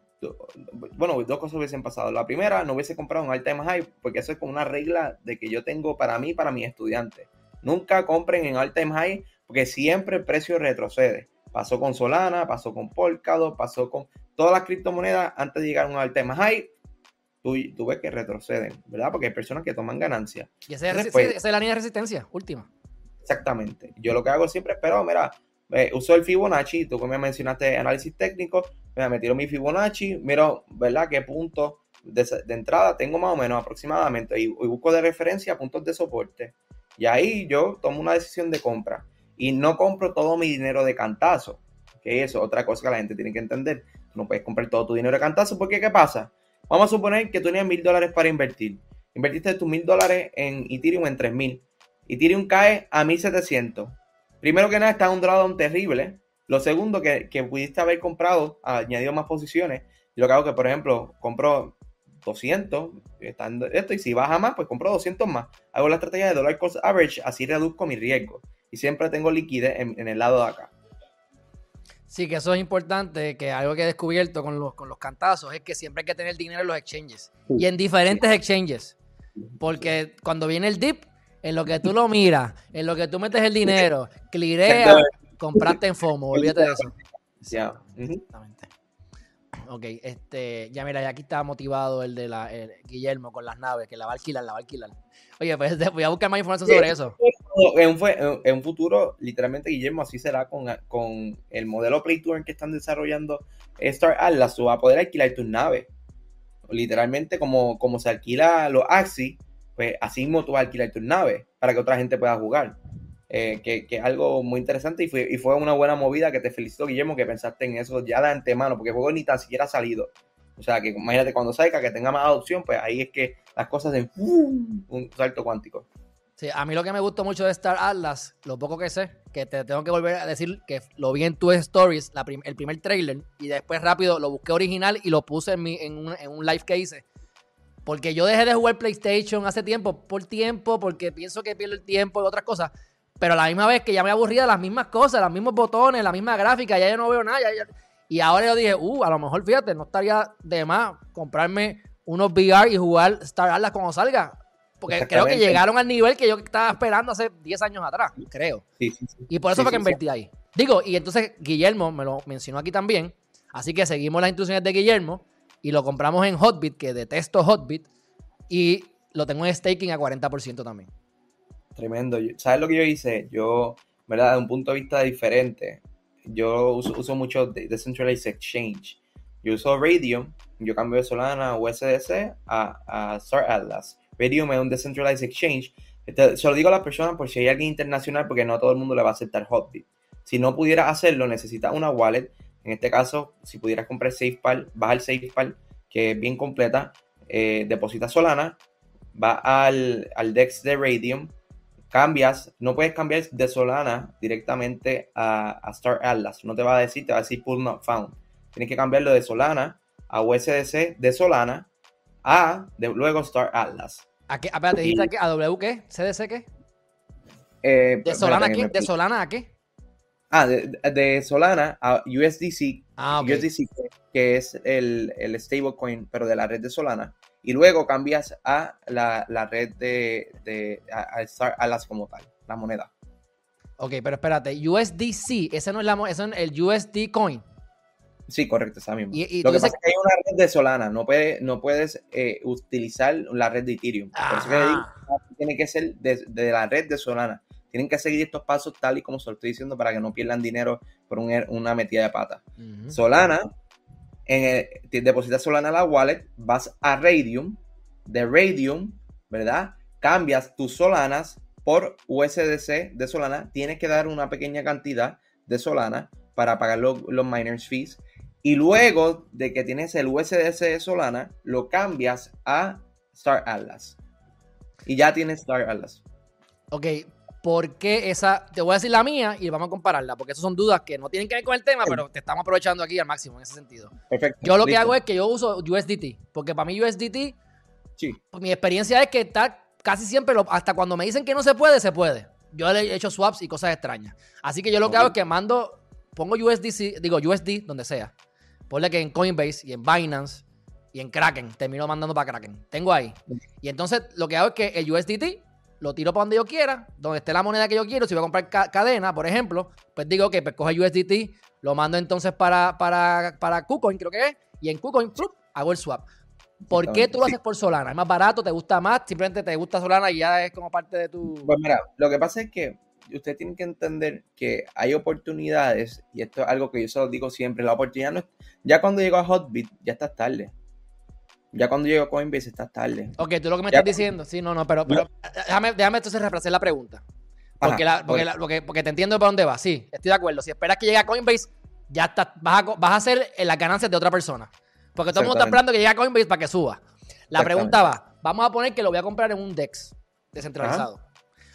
bueno, dos cosas hubiesen pasado. La primera, no hubiese comprado un all time high, porque eso es como una regla de que yo tengo para mí, para mis estudiantes. Nunca compren en all time high, porque siempre el precio retrocede. Pasó con Solana, pasó con Polkadot, pasó con todas las criptomonedas antes de llegar a un alta más high, tú, tú, ves que retroceden, ¿verdad? Porque hay personas que toman ganancias. Y esa es, la línea de resistencia, última. Exactamente. Yo lo que hago siempre es, pero mira, eh, uso el Fibonacci, tú que me mencionaste análisis técnico, me tiro mi Fibonacci, miro, ¿verdad? ¿Qué punto de, entrada tengo más o menos aproximadamente? Y, y, busco de referencia puntos de soporte. Y ahí yo tomo una decisión de compra y no compro todo mi dinero de cantazo. Que eso, otra cosa que la gente tiene que entender. No puedes comprar todo tu dinero de cantazo porque ¿qué pasa? Vamos a suponer que tú tenías mil dólares para invertir. Invertiste tus mil dólares en Ethereum en tres mil. Ethereum cae a 1700. primero que nada, está un drawdown terrible. Lo segundo, que, que pudiste haber comprado, añadido más posiciones. Yo lo que hago que, por ejemplo, compro 200, estando esto, y si baja más, pues compro 200 más. Hago la estrategia de dollar cost average, así reduzco mi riesgo. Y siempre tengo liquidez en, en el lado de acá. Sí, que eso es importante, que algo que he descubierto con los, con los cantazos es que siempre hay que tener dinero en los exchanges. Y en diferentes exchanges. Porque cuando viene el dip, en lo que tú lo miras, en lo que tú metes el dinero, clirea, compraste en FOMO, olvídate de eso. Ya. Exactamente. Ok, este, ya mira, ya aquí está motivado el de la Guillermo con las naves, que la va a alquilar, la va a alquilar. Oye, pues voy a buscar más información sobre eso. En un, en un futuro, literalmente, Guillermo, así será con, con el modelo Play Tour que están desarrollando Star Atlas, tú vas a poder alquilar tus naves. Literalmente, como, como se alquila los Axi, pues así mismo tú vas a alquilar tus naves para que otra gente pueda jugar. Eh, que, es algo muy interesante y fue, y fue una buena movida que te felicito, Guillermo, que pensaste en eso ya de antemano, porque el juego ni tan siquiera ha salido. O sea, que imagínate cuando salga, que tenga más adopción, pues ahí es que las cosas en un salto cuántico. Sí, a mí lo que me gustó mucho de Star Atlas, lo poco que sé, que te tengo que volver a decir que lo vi en tu stories, el primer trailer, y después rápido lo busqué original y lo puse en, mi, en, un, en un live que hice. Porque yo dejé de jugar PlayStation hace tiempo, por tiempo, porque pienso que pierdo el tiempo y otras cosas. Pero a la misma vez que ya me aburría de las mismas cosas, los mismos botones, la misma gráfica, ya yo no veo nada. Y ahora yo dije, uh, a lo mejor fíjate, no estaría de más comprarme unos VR y jugar Star Atlas cuando salga. Porque creo que llegaron al nivel que yo estaba esperando hace 10 años atrás, creo. Y por eso fue que invertí ahí. Digo, y entonces Guillermo me lo mencionó aquí también. Así que seguimos las instrucciones de Guillermo y lo compramos en Hotbit, que detesto Hotbit. Y lo tengo en staking a 40% también. Tremendo. ¿Sabes lo que yo hice? Yo, ¿verdad? De un punto de vista diferente, yo uso, mucho Decentralized Exchange. Yo uso Radium, yo cambio de Solana USDC a, a Star Atlas. Radium es un Decentralized Exchange. se lo digo a las personas por si hay alguien internacional, porque no a todo el mundo le va a aceptar Hotbit. Si no pudiera hacerlo, necesita una wallet. En este caso, si pudieras comprar SafePal, vas al SafePal, que es bien completa, eh, deposita Solana, va al, al DEX de Radium, cambias, no puedes cambiar de Solana directamente a, Star Atlas. No te va a decir, te va a decir pull not found. Tienes que cambiarlo de Solana a USDC de Solana a de, luego Star Atlas. ¿A qué? Espérate, dijiste a W qué? ¿CDC qué? Eh, ¿De Solana qué? ¿De Solana a qué? Ah, de, Solana a USDC. Ah, USDC, que es el, el stablecoin, pero de la red de Solana y luego cambias a la, red de, de a, las como tal, la moneda. Ok, pero espérate, USDC, ese no es, la, ese es el USD coin. Sí, correcto, está mismo. Lo que pasa es que hay una red de Solana, no, puede, no puedes eh, utilizar la red de Ethereum. Por eso que digo, tiene que ser de, la red de Solana. Tienen que seguir estos pasos tal y como se lo estoy diciendo para que no pierdan dinero por una metida de pata. Solana en el, depositas Solana a la wallet, vas a Radium, de Radium, ¿verdad? Cambias tus Solanas por USDC de Solana, tienes que dar una pequeña cantidad de Solana para pagar los, miners fees. Y luego de que tienes el USDC de Solana, lo cambias a Star Atlas. Y ya tienes Star Atlas. Ok, ¿Por qué esa? Te voy a decir la mía y vamos a compararla, porque esas son dudas que no tienen que ver con el tema, pero te estamos aprovechando aquí al máximo en ese sentido. Perfecto. Yo lo que hago es que yo uso USDT, porque para mí USDT, sí. Pues, mi experiencia es que está casi siempre, hasta cuando me dicen que no se puede, se puede. Yo he hecho swaps y cosas extrañas. Así que yo lo que hago es que mando, pongo USDC, digo USD donde sea. Ponle que en Coinbase y en Binance y en Kraken, termino mandando para Kraken. Tengo ahí. Y entonces lo que hago es que el USDT lo tiro para donde yo quiera, donde esté la moneda que yo quiero. Si voy a comprar cadena, por ejemplo, pues digo que pues coge USDT, lo mando entonces para, para, para KuCoin, creo que es, y en KuCoin hago el swap. ¿Por qué tú lo haces por Solana? ¿Es más barato? ¿Te gusta más? ¿Simplemente te gusta Solana y ya es como parte de tu...? Pues mira, lo que pasa es que usted tiene que entender que hay oportunidades, y esto es algo que yo solo digo siempre, la oportunidad no es... Ya cuando llego a Hotbit, ya estás tarde. Ya cuando llego a Coinbase está tarde. Ok, tú lo que me estás diciendo, sí, no, no, pero, Déjame, déjame entonces reemplazar la pregunta. Porque, la, porque, porque, te entiendo para dónde va. Sí, estoy de acuerdo. Si esperas que llegue a Coinbase, ya está, vas, a, vas a hacer las ganancias de otra persona. Porque todo el mundo está esperando que llegue a Coinbase para que suba. La pregunta va, vamos a poner que lo voy a comprar en un DEX descentralizado.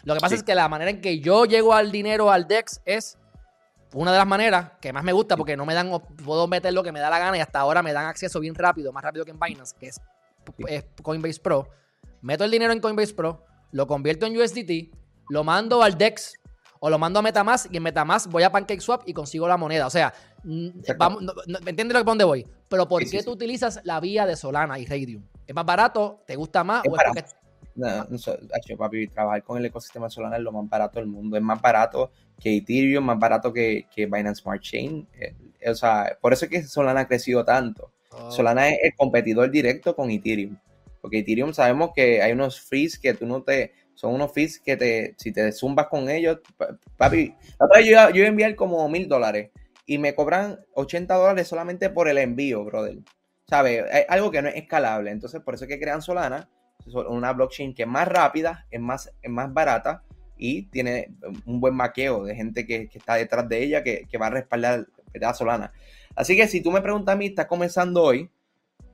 Lo que pasa Sí. es que la manera en que yo llego al dinero al DEX es una de las maneras que más me gusta porque no me dan, puedo meter lo que me da la gana y hasta ahora me dan acceso bien rápido, más rápido que en Binance, que es, es Coinbase Pro. Meto el dinero en Coinbase Pro, lo convierto en USDT, lo mando al DEX o lo mando a Metamask y en Metamask voy a PancakeSwap y consigo la moneda. O sea, vamos, no- no- ¿me entiendes lo que por dónde voy? Pero ¿por Sí, qué sí. tú utilizas la vía de Solana y Radium? ¿Es más barato? ¿Te gusta más? Es ¿O es barato. porque No, no, papi, trabajar con el ecosistema Solana es lo más barato del mundo. Es más barato que Ethereum, más barato que, que Binance Smart Chain. Eh, o sea, por eso es que Solana ha crecido tanto. Oh, Solana es el competidor directo con Ethereum. Porque Ethereum sabemos que hay unos fees que tú no te. Son unos fees que te. Si te zumbas con ellos. pa- Papi, la otra vez yo, yo iba a enviar como mil dólares. Y me cobran 80 dólares solamente por el envío, brother. ¿Sabes? Es algo que no es escalable. Entonces, por eso es que crean Solana. Una blockchain que es más rápida, es más, es más barata. Y tiene un buen maqueo de gente que, que está detrás de ella que, que va a respaldar ¿verdad? Solana. Así que si tú me preguntas a mí, estás comenzando hoy,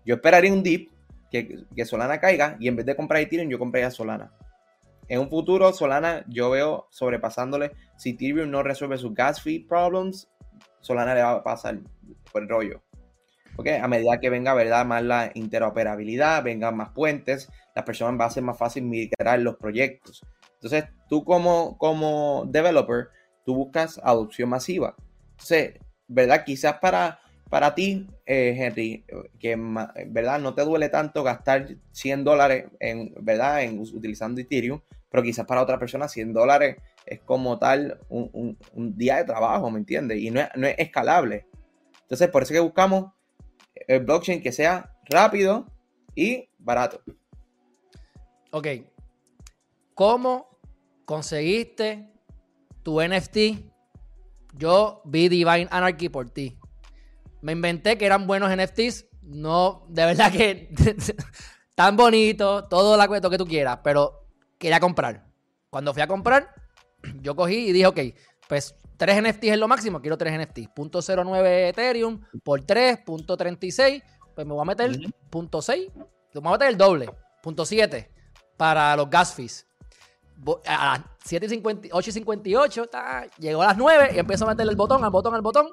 yo esperaría un dip, que, que Solana caiga, y en vez de comprar Ethereum, yo compraría Solana. En un futuro, Solana, yo veo sobrepasándole, si Ethereum no resuelve sus gas fee problems, Solana le va a pasar por el rollo. Porque a medida que venga, ¿verdad? Más la interoperabilidad, vengan más puentes, las personas va a ser más fácil migrar los proyectos. Entonces, tú como, como developer, tú buscas adopción masiva. Entonces, ¿verdad? Quizás para, para ti, eh, Henry, que ¿verdad? no te duele tanto gastar 100 dólares en, ¿verdad? en utilizando Ethereum, pero quizás para otra persona 100 dólares es como tal un, un- día de trabajo, ¿me entiendes? Y no no es escalable. Entonces, por eso que buscamos el blockchain que sea rápido y barato. Ok. ¿Cómo conseguiste tu NFT? Yo vi Divine Anarchy por ti. Me inventé que eran buenos NFTs. No, de verdad que tan bonito, todo la cuento que tú quieras, pero quería comprar. Cuando fui a comprar, yo cogí y dije, ok, pues 3 NFTs es lo máximo, quiero 3 NFTs. Punto .09 Ethereum por 3, punto .36, pues me voy a meter Ujú. punto .6, me voy a meter el doble, punto .7 para los gas fees. A las 7.50 8.58, ta, llegó a las 9 y empiezo a meterle el botón, al botón, al botón.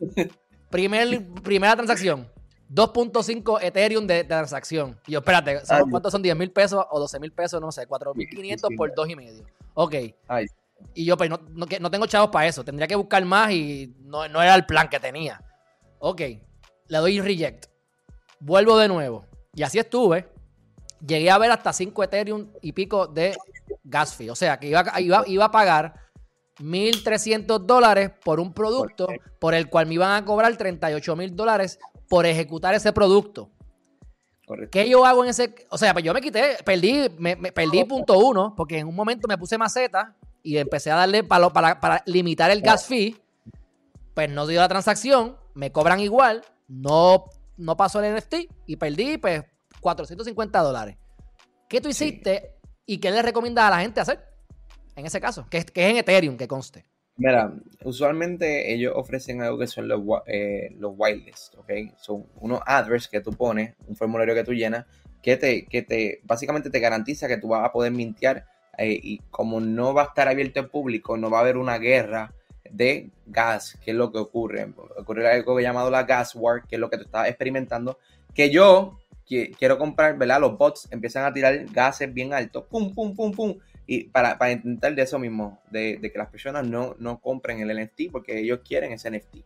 Primer, primera transacción. 2.5 Ethereum de, de transacción. Y yo, espérate, ¿son- Ay. ¿cuántos son? ¿10 mil pesos o 12 mil pesos? No sé, 4.500 Sí, por sí. 2.5. Ok. Ay, Y yo, pues, no, no, no tengo chavos para eso. Tendría que buscar más y no, no era el plan que tenía. Ok. Le doy reject. Vuelvo de nuevo. Y así estuve. Llegué a ver hasta 5 Ethereum y pico de gas fee. O sea, que iba, a- iba, iba a pagar 1.300 dólares por un producto por el cual me iban a cobrar 38 mil dólares por ejecutar ese producto. correcto. ¿Qué yo hago en ese? O sea, pues yo me quité, perdí, me, me- perdí punto uno, porque en un momento me puse maceta y empecé a darle para, para, para limitar el gas fee. Pues no dio la transacción, me cobran igual, no, no pasó el NFT y perdí pues 450 dólares. ¿Qué tú Sí. hiciste y qué le recomiendas a la gente hacer en ese caso? Que, es- que es en Ethereum, que conste. Mira, usualmente ellos ofrecen algo que son los, eh, los ¿ok? Son unos address que tú pones, un formulario que tú llenas, que te, que te, básicamente te garantiza que tú vas a poder mintear eh, y como no va a estar abierto al público, no va a haber una guerra de gas, que es lo que ocurre. Ocurre algo llamado la gas war, que es lo que tú estás experimentando, que yo quiero comprar, ¿verdad? Los bots empiezan a tirar gases bien altos, pum, pum, pum, pum, y para, para intentar de eso mismo, de, de que las personas no, no compren el NFT porque ellos quieren ese NFT.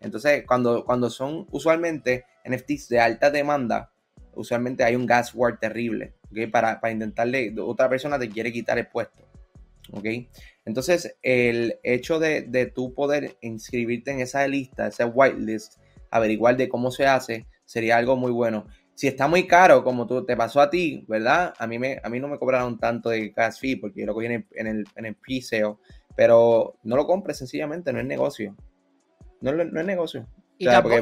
Entonces, cuando, cuando son usualmente NFTs de alta demanda, usualmente hay un gas war terrible, ¿ok? Para, para intentarle, otra persona te quiere quitar el puesto, ¿ok? Entonces, el hecho de, de tú poder inscribirte en esa lista, esa whitelist, averiguar de cómo se hace, sería algo muy bueno. Si está muy caro, como tú te pasó a ti, ¿verdad? A mí, me, a mí no me cobraron tanto de gas fee porque yo lo cogí en el, en el, en pre-sale, pero no lo compres sencillamente, no es negocio. No, no es negocio. Y, O sea, tampoco,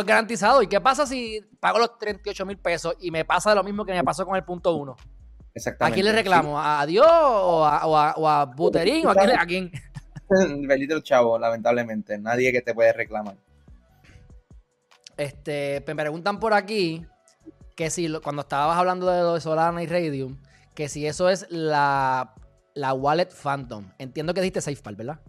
y es garantizado. ¿Y qué pasa si pago los 38 mil pesos y me pasa lo mismo que me pasó con el punto uno? ¿A Exactamente. quién le reclamo? ¿A Dios o a, o a, o a Buterín? ¿O a quién? le- a chavo, lamentablemente. Nadie que te puede reclamar. Este, me preguntan por aquí que si cuando estabas hablando de lo de Solana y Radium, que si eso es la, la wallet Phantom. Entiendo que dijiste SafePal, ¿verdad?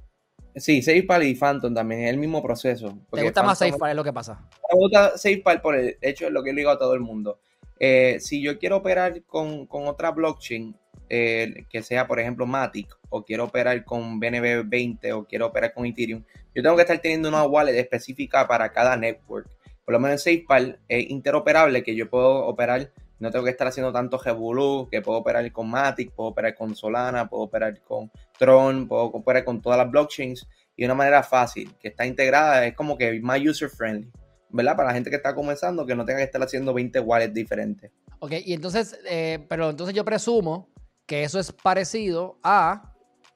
Sí, SafePal y Phantom también es el mismo proceso. ¿Te gusta más SafePal? Es lo que pasa. Me gusta SafePal por el hecho de lo que le digo a todo el mundo. Eh, si yo quiero operar con, otra blockchain, eh, que sea por ejemplo Matic, o quiero operar con BNB20, o quiero operar con Ethereum, yo tengo que estar teniendo una wallet específica para cada network. Por lo menos SafePal es interoperable, que yo puedo operar no tengo que estar haciendo tanto Revolu, que puedo operar con Matic, puedo operar con Solana, puedo operar con Tron, puedo operar con todas las blockchains y de una manera fácil, que está integrada, es como que más user friendly, ¿verdad? Para la gente que está comenzando, que no tenga que estar haciendo 20 wallets diferentes. Ok, y entonces, eh, pero entonces yo presumo que eso es parecido a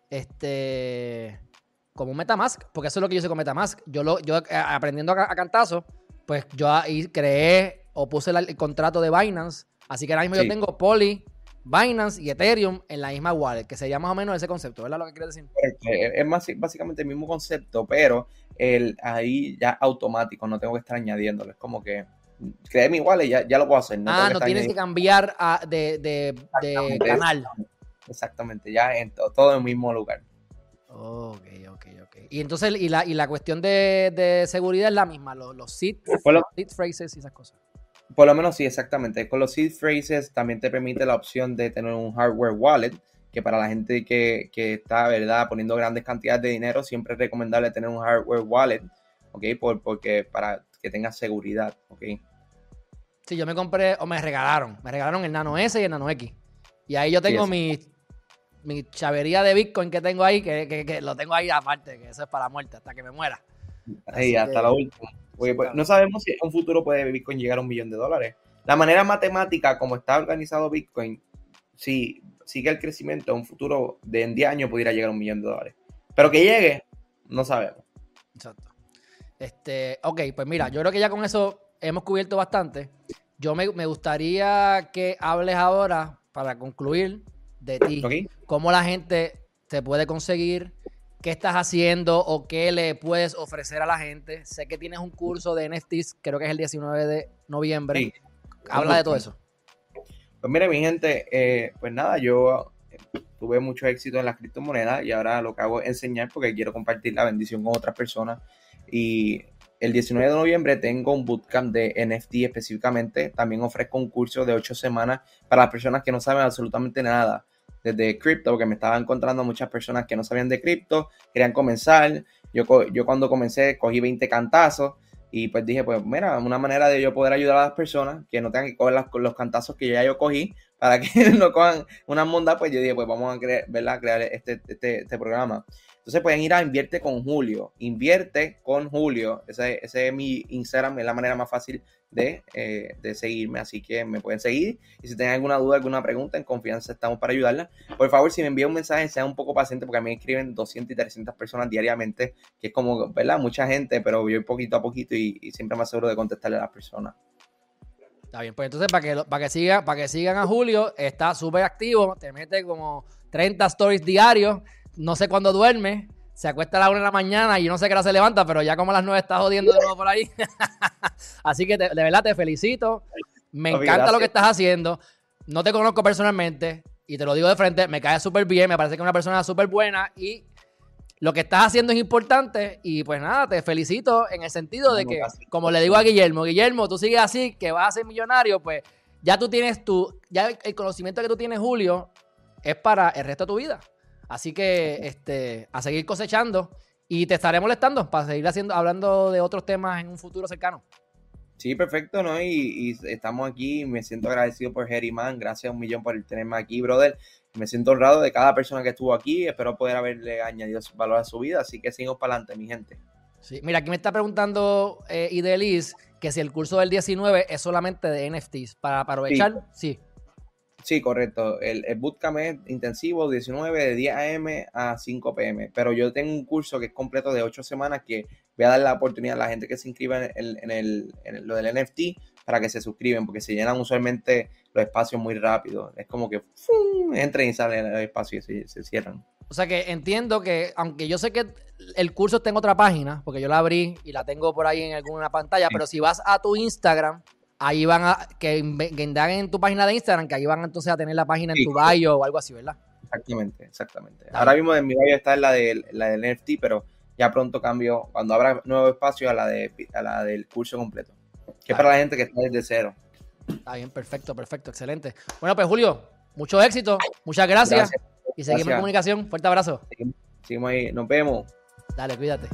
este como Metamask, porque eso es lo que yo hice con Metamask. Yo lo, yo eh, aprendiendo a, cantazo, pues yo ahí creé o puse el contrato de Binance Así que ahora mismo yo tengo Poly, Binance y Ethereum en la misma wallet, que sería más o menos ese concepto, ¿verdad? Lo que quieres decir. Es más, básicamente el mismo concepto, pero el, ahí ya automático, no tengo que estar añadiéndolo. Es como que creé mi wallet, ya, ya lo puedo hacer. No ah, no tienes que cambiar de, de, canal. Exactamente, ya en todo en el mismo lugar. Ok, ok, ok. Y entonces, y la, y la cuestión de, seguridad es la misma, los, los seed, phrases y esas cosas. Por lo menos sí, exactamente. Con los seed phrases también te permite la opción de tener un hardware wallet, que para la gente que, está, ¿verdad?, poniendo grandes cantidades de dinero, siempre es recomendable tener un hardware wallet, ¿ok? Por, porque para que tenga seguridad, ¿ok? Sí, yo me compré, o me regalaron, me regalaron el Nano S y el Nano X. Y ahí yo tengo mi, mi chavería de Bitcoin que tengo ahí, que, lo tengo ahí aparte, que eso es para la muerte, hasta que me muera. Ahí, hasta la última. Pues, no sabemos si en un futuro puede Bitcoin llegar a un millón de dólares. La manera matemática, como está organizado Bitcoin, si sigue el crecimiento, en un futuro de en 10 años pudiera llegar a un millón de dólares. Pero que llegue, no sabemos. Exacto. Este, ok, pues mira, yo creo que ya con eso hemos cubierto bastante. Yo me, gustaría que hables ahora, para concluir, de ti. Cómo la gente te puede conseguir, qué estás haciendo o qué le puedes ofrecer a la gente. Sé que tienes un curso de NFTs, creo que es el 19 de noviembre. Habla de todo eso. Pues mire, mi gente, eh, pues nada, yo eh, tuve mucho éxito en las criptomonedas y ahora lo que hago es enseñar porque quiero compartir la bendición con otras personas. Y el 19 de noviembre tengo un bootcamp de NFT específicamente. También ofrezco un curso de 8 semanas para las personas que no saben absolutamente nada desde cripto, porque me estaba encontrando muchas personas que no sabían de cripto, querían comenzar. Yo, yo cuando comencé cogí 20 cantazos y pues dije, pues mira, una manera de yo poder ayudar a las personas que no tengan que coger los cantazos que ya yo cogí para que no cojan una monda, pues yo dije, pues vamos a crear, ¿verdad? crear este, este, este programa. Entonces pueden ir a Invierte con Julio. Invierte con Julio. Ese, ese es mi Instagram, es la manera más fácil de, eh, de, seguirme. Así que me pueden seguir. Y si tienen alguna duda, alguna pregunta, en confianza estamos para ayudarla. Por favor, si me envían un mensaje, sean un poco paciente porque a mí me escriben 200 y 300 personas diariamente, que es como, ¿verdad? Mucha gente, pero yo poquito a poquito y, siempre más seguro de contestarle a las personas. Está bien, pues entonces para que, para que, siga, para que sigan a Julio, está súper activo, te mete como 30 stories diarios no sé cuándo duerme, se acuesta a la una de la mañana y no sé qué hora se levanta, pero ya como a las nueve está jodiendo de nuevo por ahí. Así que de verdad te felicito. Me encanta lo que estás haciendo. No te conozco personalmente y te lo digo de frente, me cae súper bien, me parece que es una persona súper buena y lo que estás haciendo es importante y pues nada, te felicito en el sentido de que, como le digo a Guillermo, Guillermo, tú sigues así, que vas a ser millonario, pues ya tú tienes tu, ya el conocimiento que tú tienes, Julio, es para el resto de tu vida. Así que este, a seguir cosechando y te estaré molestando para seguir haciendo, hablando de otros temas en un futuro cercano. Sí, perfecto, ¿no? Y, estamos aquí, me siento agradecido por Man, gracias un millón por tenerme aquí, brother. Me siento honrado de cada persona que estuvo aquí, espero poder haberle añadido valor a su vida, así que sigamos para adelante, mi gente. Sí, mira, aquí me está preguntando eh, Idelis que si el curso del 19 es solamente de NFTs, para, aprovechar, sí. Sí, correcto. El, bootcamp es intensivo, 19 de 10 a.m. a 5 p.m. Pero yo tengo un curso que es completo de 8 semanas que voy a dar la oportunidad a la gente que se inscriba en, el, en lo del NFT para que se suscriben, porque se llenan usualmente los espacios muy rápido. Es como que entren y salen el espacio y se, cierran. O sea que entiendo que, aunque yo sé que el curso está en otra página, porque yo la abrí y la tengo por ahí en alguna pantalla, pero si vas a tu Instagram, ahí van a, que, indaguen en tu página de Instagram, que ahí van entonces a tener la página en tu bio o algo así, ¿verdad? Exactamente, exactamente. Ahora mismo en mi bio está la del, la del NFT, pero ya pronto cambio, cuando habrá nuevo espacio, a la, de, a la del curso completo. Que es para la gente que está desde cero. Está bien, perfecto, perfecto, excelente. Bueno, pues Julio, mucho éxito, muchas gracias. y seguimos en comunicación. Fuerte abrazo. seguimos ahí, nos vemos. Dale, cuídate.